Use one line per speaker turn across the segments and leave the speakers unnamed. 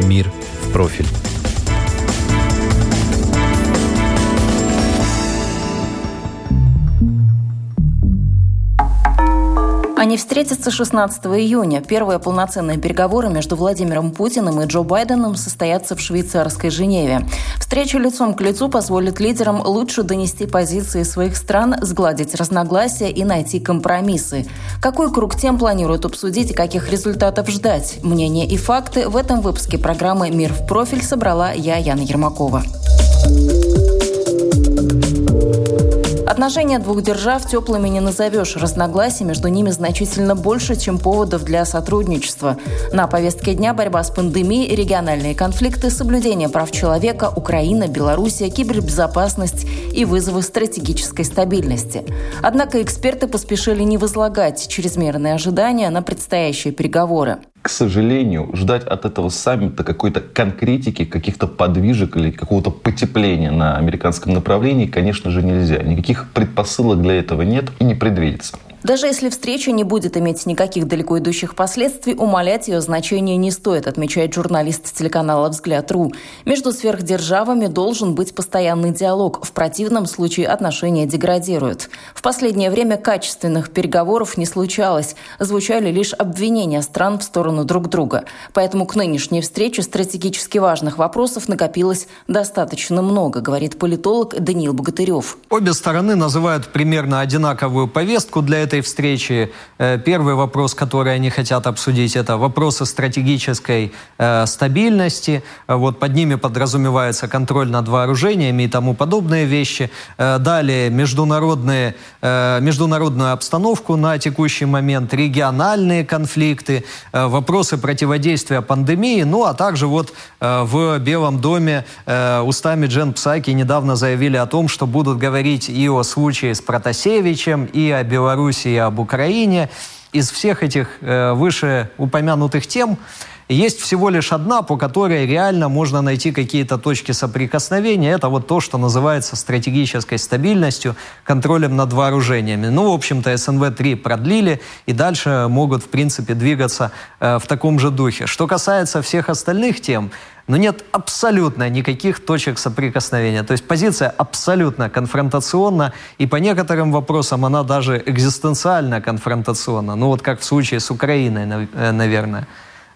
«Мир в профиль».
Они встретятся 16 июня. Первые полноценные переговоры между Владимиром Путиным и Джо Байденом состоятся в швейцарской Женеве. Встреча лицом к лицу позволит лидерам лучше донести позиции своих стран, сгладить разногласия и найти компромиссы. Какой круг тем планируют обсудить и каких результатов ждать? Мнения и факты в этом выпуске программы «Мир в профиль» собрала я, Яна Ермакова. Отношения двух держав теплыми не назовешь. Разногласий между ними значительно больше, чем поводов для сотрудничества. На повестке дня борьба с пандемией, региональные конфликты, соблюдение прав человека, Украина, Белоруссия, кибербезопасность и вызовы стратегической стабильности. Однако эксперты поспешили не возлагать чрезмерные ожидания на предстоящие переговоры
к сожалению, ждать от этого саммита какой-то конкретики, каких-то подвижек или какого-то потепления на американском направлении, конечно же, нельзя. Никаких предпосылок для этого нет и не предвидится.
Даже если встреча не будет иметь никаких далеко идущих последствий, умалять ее значение не стоит, отмечает журналист телеканала «Взгляд.ру». Между сверхдержавами должен быть постоянный диалог. В противном случае отношения деградируют. В последнее время качественных переговоров не случалось. Звучали лишь обвинения стран в сторону друг друга. Поэтому к нынешней встрече стратегически важных вопросов накопилось достаточно много, говорит политолог Даниил Богатырев.
Обе стороны называют примерно одинаковую повестку для этой встречи. Э, первый вопрос, который они хотят обсудить, это вопросы стратегической э, стабильности. Вот под ними подразумевается контроль над вооружениями и тому подобные вещи. Э, далее международные, международную обстановку на текущий момент, региональные конфликты, вопросы противодействия пандемии, ну а также вот в Белом доме устами Джен Псаки недавно заявили о том, что будут говорить и о случае с Протасевичем, и о Беларуси и об Украине. Из всех этих э, вышеупомянутых тем есть всего лишь одна, по которой реально можно найти какие-то точки соприкосновения. Это вот то, что называется стратегической стабильностью, контролем над вооружениями. Ну, в общем-то, СНВ-3 продлили и дальше могут, в принципе, двигаться э, в таком же духе. Что касается всех остальных тем, но нет абсолютно никаких точек соприкосновения. То есть позиция абсолютно конфронтационна, и по некоторым вопросам она даже экзистенциально конфронтационна. Ну вот как в случае с Украиной, э, наверное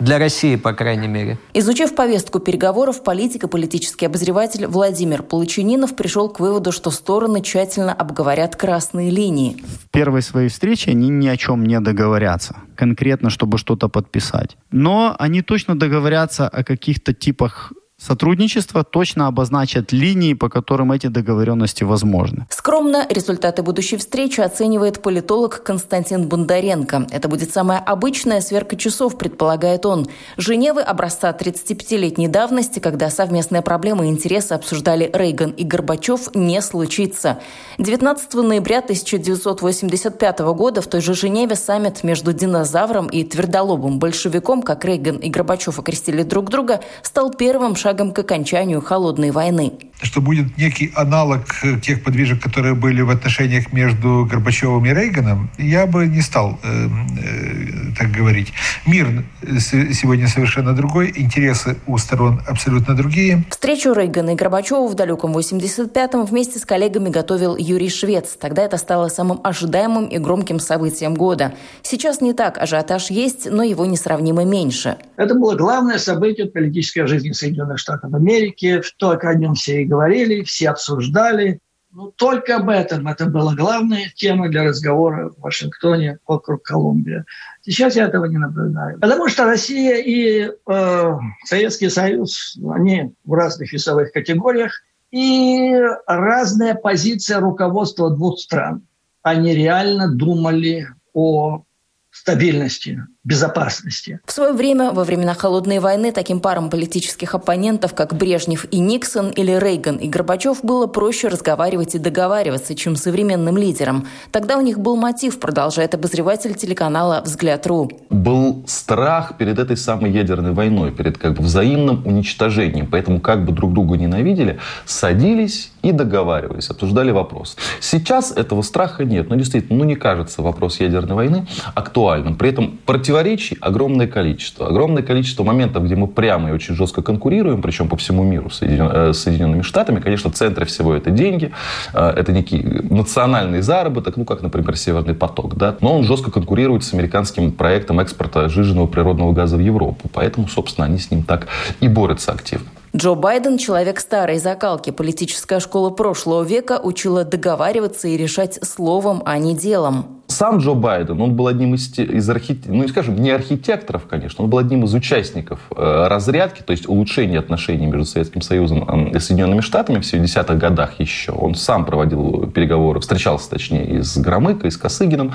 для России, по крайней мере.
Изучив повестку переговоров, политик и политический обозреватель Владимир Получининов пришел к выводу, что стороны тщательно обговорят красные линии.
В первой своей встрече они ни о чем не договорятся, конкретно, чтобы что-то подписать. Но они точно договорятся о каких-то типах Сотрудничество точно обозначит линии, по которым эти договоренности возможны.
Скромно результаты будущей встречи оценивает политолог Константин Бондаренко. Это будет самая обычная сверка часов, предполагает он. Женевы образца 35-летней давности, когда совместные проблемы и интересы обсуждали Рейган и Горбачев, не случится. 19 ноября 1985 года в той же Женеве саммит между динозавром и твердолобым большевиком, как Рейган и Горбачев окрестили друг друга, стал первым шагом шагом к окончанию холодной войны.
Что будет некий аналог тех подвижек, которые были в отношениях между Горбачевым и Рейганом, я бы не стал э, э, так говорить. Мир сегодня совершенно другой, интересы у сторон абсолютно другие.
Встречу Рейгана и Горбачева в далеком 85-м вместе с коллегами готовил Юрий Швец. Тогда это стало самым ожидаемым и громким событием года. Сейчас не так, ажиотаж есть, но его несравнимо меньше.
Это было главное событие политической жизни Соединенных Штатов Америки, что о нем все и говорили, все обсуждали. Ну, только об этом. Это была главная тема для разговора в Вашингтоне вокруг Колумбии. Сейчас я этого не наблюдаю. Потому что Россия и э, Советский Союз, они в разных весовых категориях, и разная позиция руководства двух стран. Они реально думали о стабильности безопасности.
В свое время, во времена Холодной войны, таким парам политических оппонентов, как Брежнев и Никсон или Рейган и Горбачев, было проще разговаривать и договариваться, чем современным лидерам. Тогда у них был мотив, продолжает обозреватель телеканала «Взгляд.ру».
Был страх перед этой самой ядерной войной, перед как бы взаимным уничтожением. Поэтому как бы друг друга ненавидели, садились и договаривались, обсуждали вопрос. Сейчас этого страха нет. Но действительно, ну не кажется вопрос ядерной войны актуальным. При этом противоречий огромное количество. Огромное количество моментов, где мы прямо и очень жестко конкурируем, причем по всему миру с э, Соединенными Штатами. Конечно, в центре всего это деньги, э, это некий национальный заработок, ну как, например, Северный поток. Да? Но он жестко конкурирует с американским проектом экспорта жиженного природного газа в Европу. Поэтому, собственно, они с ним так и борются активно.
Джо Байден – человек старой закалки. Политическая школа прошлого века учила договариваться и решать словом, а не делом.
Сам Джо Байден, он был одним из, из архитекторов, ну, скажем, не архитекторов, конечно, он был одним из участников э, разрядки, то есть улучшения отношений между Советским Союзом и Соединенными Штатами в 70-х годах еще. Он сам проводил переговоры, встречался, точнее, и с Громыко, и с Косыгиным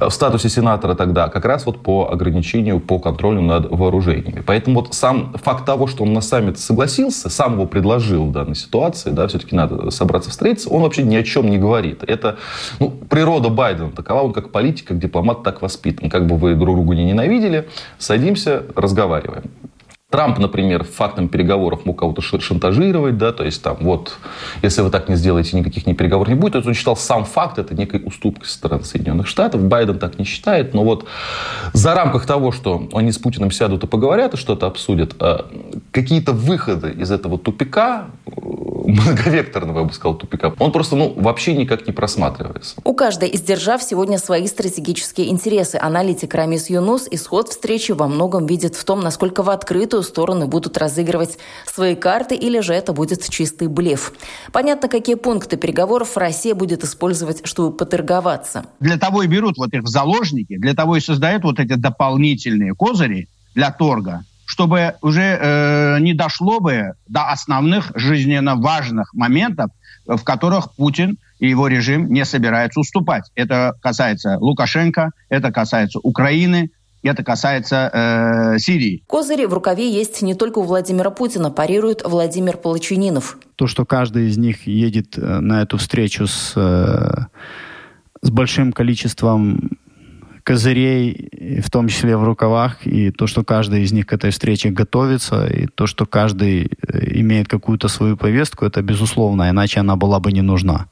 э, в статусе сенатора тогда, как раз вот по ограничению, по контролю над вооружениями. Поэтому вот сам факт того, что он на саммит согласился, сам его предложил в данной ситуации, да, все-таки надо собраться встретиться, он вообще ни о чем не говорит. Это ну, природа Байдена такова, он как политик, как дипломат так воспитан. Как бы вы друг друга не ненавидели, садимся, разговариваем. Трамп, например, фактом переговоров мог кого-то шантажировать, да, то есть там вот, если вы так не сделаете, никаких не переговоров не будет. То есть он считал сам факт, это некой уступкой со стороны Соединенных Штатов. Байден так не считает, но вот за рамках того, что они с Путиным сядут и поговорят, и что-то обсудят, а, какие-то выходы из этого тупика многовекторного, я бы сказал, тупика, он просто ну, вообще никак не просматривается.
У каждой из держав сегодня свои стратегические интересы. Аналитик Рамис Юнус исход встречи во многом видит в том, насколько в открытую стороны будут разыгрывать свои карты, или же это будет чистый блеф. Понятно, какие пункты переговоров Россия будет использовать, чтобы поторговаться.
Для того и берут вот их в заложники, для того и создают вот эти дополнительные козыри для торга, чтобы уже э, не дошло бы до основных жизненно важных моментов, в которых Путин и его режим не собираются уступать. Это касается Лукашенко, это касается Украины, это касается э, Сирии.
Козыри в рукаве есть не только у Владимира Путина, парирует Владимир Полочининов.
То, что каждый из них едет э, на эту встречу с, э, с большим количеством козырей, в том числе в рукавах, и то, что каждый из них к этой встрече готовится, и то, что каждый э, имеет какую-то свою повестку, это безусловно, иначе она была бы не нужна.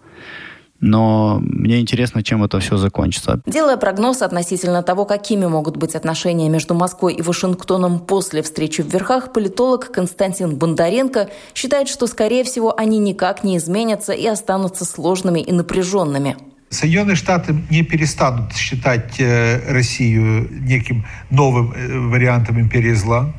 Но мне интересно, чем это все закончится.
Делая прогноз относительно того, какими могут быть отношения между Москвой и Вашингтоном после встречи в Верхах, политолог Константин Бондаренко считает, что, скорее всего, они никак не изменятся и останутся сложными и напряженными.
Соединенные Штаты не перестанут считать э, Россию неким новым э, вариантом империи зла.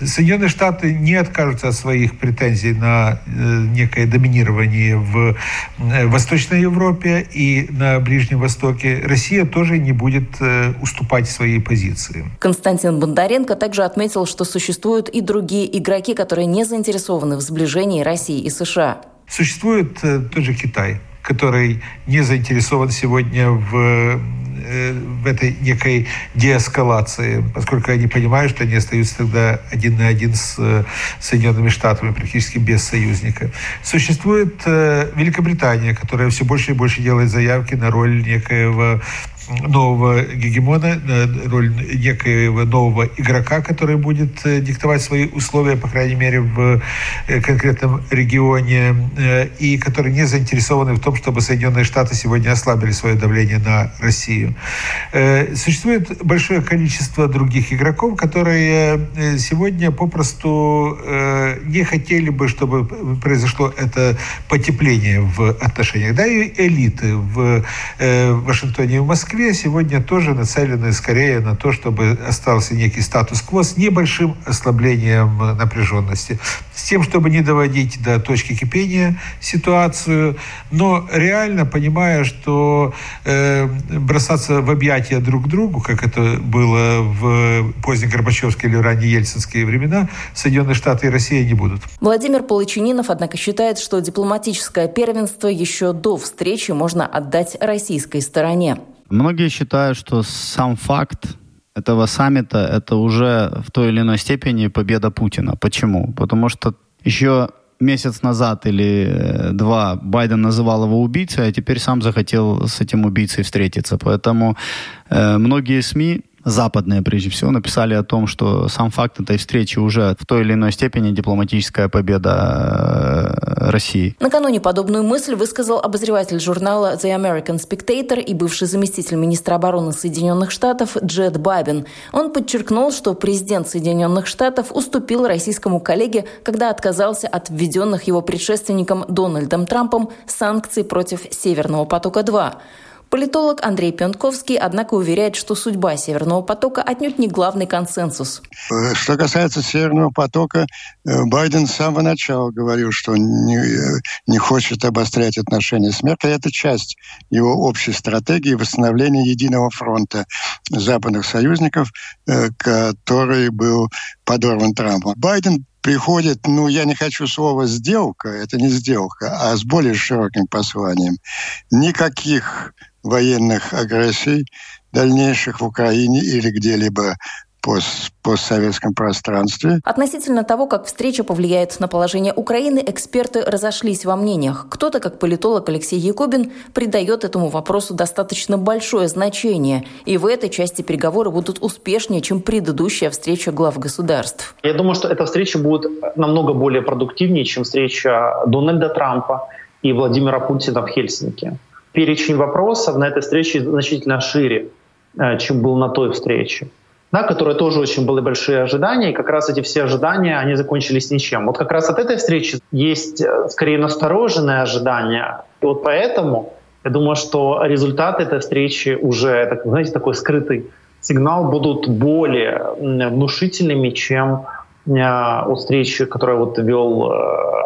Соединенные Штаты не откажутся от своих претензий на э, некое доминирование в Восточной Европе и на Ближнем Востоке. Россия тоже не будет уступать свои позиции.
Константин Бондаренко также отметил, что существуют и другие игроки, которые не заинтересованы в сближении России и США.
Существует тот же Китай – который не заинтересован сегодня в э, в этой некой деэскалации, поскольку они понимают, что они остаются тогда один на один с э, Соединенными Штатами, практически без союзника. Существует э, Великобритания, которая все больше и больше делает заявки на роль некоего нового гегемона, роль некоего нового игрока, который будет э, диктовать свои условия, по крайней мере, в э, конкретном регионе, э, и который не заинтересованы в том, чтобы Соединенные Штаты сегодня ослабили свое давление на Россию. Существует большое количество других игроков, которые сегодня попросту не хотели бы, чтобы произошло это потепление в отношениях. Да, и элиты в Вашингтоне и в Москве Москве сегодня тоже нацелены скорее на то, чтобы остался некий статус-кво с небольшим ослаблением напряженности, с тем, чтобы не доводить до точки кипения ситуацию, но реально понимая, что э, бросаться в объятия друг другу, как это было в поздние Горбачевские или ранние Ельцинские времена, Соединенные Штаты и Россия не будут.
Владимир Полочининов, однако, считает, что дипломатическое первенство еще до встречи можно отдать российской стороне.
Многие считают, что сам факт этого саммита – это уже в той или иной степени победа Путина. Почему? Потому что еще месяц назад или э, два Байден называл его убийцей, а теперь сам захотел с этим убийцей встретиться. Поэтому э, многие СМИ западные прежде всего, написали о том, что сам факт этой встречи уже в той или иной степени дипломатическая победа э, России.
Накануне подобную мысль высказал обозреватель журнала The American Spectator и бывший заместитель министра обороны Соединенных Штатов Джет Бабин. Он подчеркнул, что президент Соединенных Штатов уступил российскому коллеге, когда отказался от введенных его предшественником Дональдом Трампом санкций против «Северного потока-2». Политолог Андрей Пентковский, однако, уверяет, что судьба Северного потока отнюдь не главный консенсус.
Э, что касается Северного потока, э, Байден с самого начала говорил, что не, э, не хочет обострять отношения с Меркель. Это часть его общей стратегии восстановления единого фронта западных союзников, который был подорван Трампом. Байден приходит, ну, я не хочу слова «сделка», это не сделка, а с более широким посланием. Никаких военных агрессий дальнейших в Украине или где-либо пост, постсоветском пространстве.
Относительно того, как встреча повлияет на положение Украины, эксперты разошлись во мнениях. Кто-то, как политолог Алексей Якубин, придает этому вопросу достаточно большое значение. И в этой части переговоры будут успешнее, чем предыдущая встреча глав государств.
Я думаю, что эта встреча будет намного более продуктивнее, чем встреча Дональда Трампа и Владимира Путина в Хельсинки перечень вопросов на этой встрече значительно шире, э, чем был на той встрече. Да, которые тоже очень были большие ожидания, и как раз эти все ожидания, они закончились ничем. Вот как раз от этой встречи есть э, скорее настороженные ожидания. И вот поэтому я думаю, что результаты этой встречи уже, так, знаете, такой скрытый сигнал будут более внушительными, чем э, у встречи, которую вот вел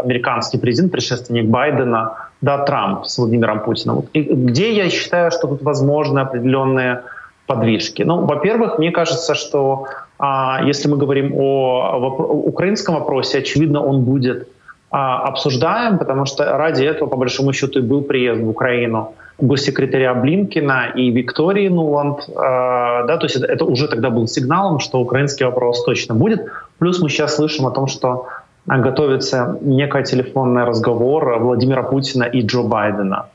американский президент, предшественник Байдена, да, Трамп с Владимиром Путиным. И где я считаю, что тут возможны определенные подвижки? Ну, во-первых, мне кажется, что а, если мы говорим о, о украинском вопросе, очевидно, он будет а, обсуждаем, потому что ради этого, по большому счету, и был приезд в Украину госсекретаря Блинкина и Виктории Нуланд. Э, да, то есть это, это уже тогда был сигналом, что украинский вопрос точно будет. Плюс мы сейчас слышим о том, что готовится некий телефонный разговор Владимира Путина и Джо Байдена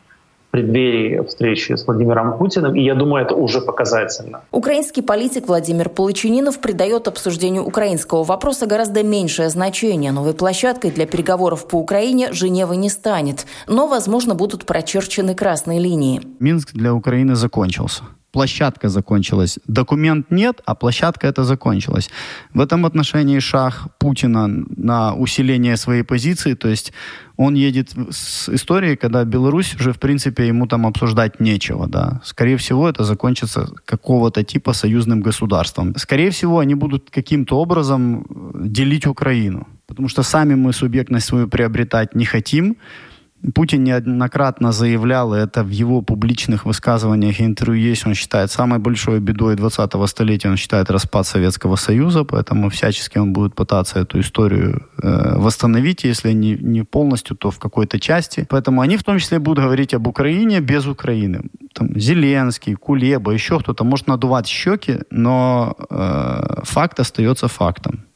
в преддверии встречи с Владимиром Путиным, и я думаю, это уже показательно.
Украинский политик Владимир Полычининов придает обсуждению украинского вопроса гораздо меньшее значение. Новой площадкой для переговоров по Украине Женева не станет, но, возможно, будут прочерчены красные линии.
Минск для Украины закончился площадка закончилась. Документ нет, а площадка это закончилась. В этом отношении шаг Путина на усиление своей позиции, то есть он едет с историей, когда Беларусь уже, в принципе, ему там обсуждать нечего, да. Скорее всего, это закончится какого-то типа союзным государством. Скорее всего, они будут каким-то образом делить Украину, потому что сами мы субъектность свою приобретать не хотим, Путин неоднократно заявлял, и это в его публичных высказываниях и интервью есть, он считает самой большой бедой 20-го столетия, он считает распад Советского Союза, поэтому всячески он будет пытаться эту историю э, восстановить, если не, не полностью, то в какой-то части. Поэтому они в том числе будут говорить об Украине без Украины. Там, Зеленский, Кулеба, еще кто-то может надувать щеки, но э, факт остается фактом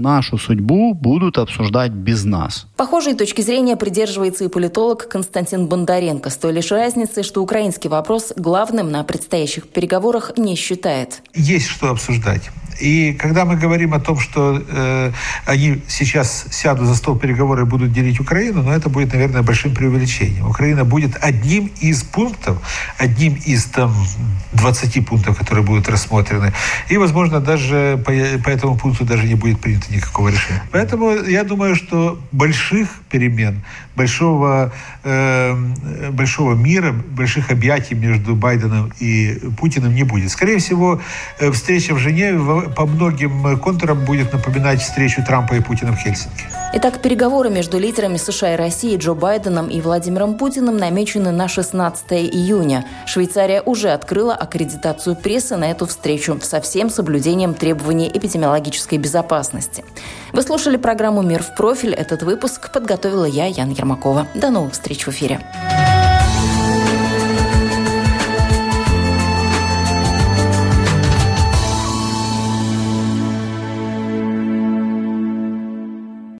нашу судьбу будут обсуждать без нас.
Похожей точки зрения придерживается и политолог Константин Бондаренко, с той лишь разницей, что украинский вопрос главным на предстоящих переговорах не считает.
Есть что обсуждать. И когда мы говорим о том, что э, они сейчас сядут за стол переговоров и будут делить Украину, ну, это будет, наверное, большим преувеличением. Украина будет одним из пунктов, одним из там 20 пунктов, которые будут рассмотрены. И, возможно, даже по, по этому пункту даже не будет принято никакого решения. Поэтому я думаю, что больших перемен, большого, э, большого мира, больших объятий между Байденом и Путиным не будет. Скорее всего, э, встреча в Женеве по многим контурам будет напоминать встречу Трампа и Путина в Хельсинки.
Итак, переговоры между лидерами США и России Джо Байденом и Владимиром Путиным намечены на 16 июня. Швейцария уже открыла аккредитацию прессы на эту встречу со всем соблюдением требований эпидемиологической безопасности. Вы слушали программу «Мир в профиль». Этот выпуск подготовила я, Яна Ермакова. До новых встреч в эфире.